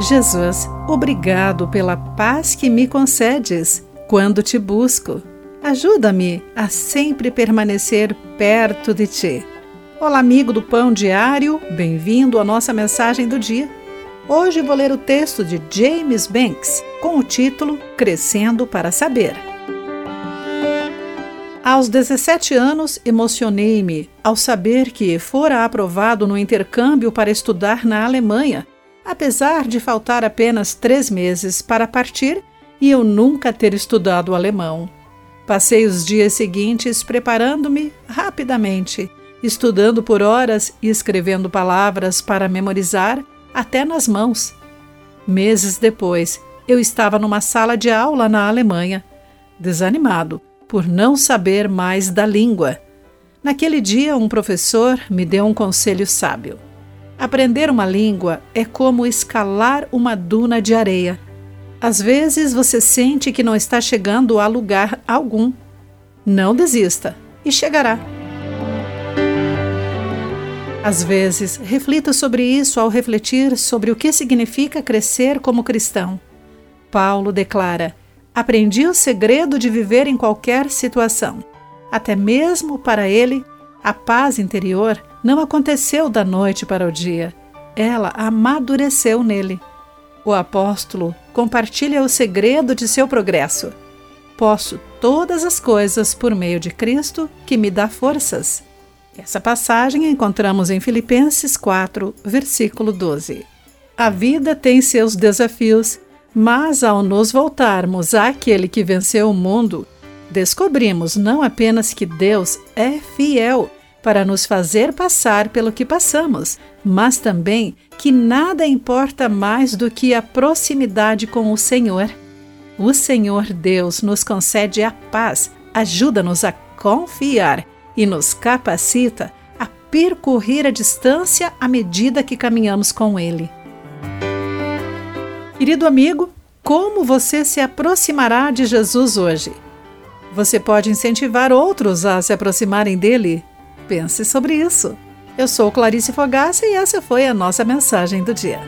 Jesus, obrigado pela paz que me concedes quando te busco. Ajuda-me a sempre permanecer perto de ti. Olá, amigo do Pão Diário, bem-vindo à nossa mensagem do dia. Hoje vou ler o texto de James Banks com o título Crescendo para Saber. Aos 17 anos, emocionei-me ao saber que fora aprovado no intercâmbio para estudar na Alemanha apesar de faltar apenas três meses para partir e eu nunca ter estudado alemão. Passei os dias seguintes preparando-me rapidamente, estudando por horas e escrevendo palavras para memorizar até nas mãos. Meses depois, eu estava numa sala de aula na Alemanha, desanimado por não saber mais da língua. Naquele dia, um professor me deu um conselho sábio. Aprender uma língua é como escalar uma duna de areia. Às vezes você sente que não está chegando a lugar algum. Não desista e chegará. Às vezes, reflita sobre isso ao refletir sobre o que significa crescer como cristão. Paulo declara: Aprendi o segredo de viver em qualquer situação. Até mesmo para ele, a paz interior não aconteceu da noite para o dia. Ela amadureceu nele. O apóstolo compartilha o segredo de seu progresso. Posso todas as coisas por meio de Cristo que me dá forças. Essa passagem encontramos em Filipenses 4, versículo 12. A vida tem seus desafios, mas ao nos voltarmos àquele que venceu o mundo, descobrimos não apenas que Deus é fiel para nos fazer passar pelo que passamos, mas também que nada importa mais do que a proximidade com o Senhor. O Senhor Deus nos concede a paz, ajuda-nos a confiar e nos capacita a percorrer a distância à medida que caminhamos com Ele. Querido amigo, como você se aproximará de Jesus hoje? Você pode incentivar outros a se aproximarem dele Pense sobre isso. Eu sou Clarice Fogaça e essa foi a nossa mensagem do dia.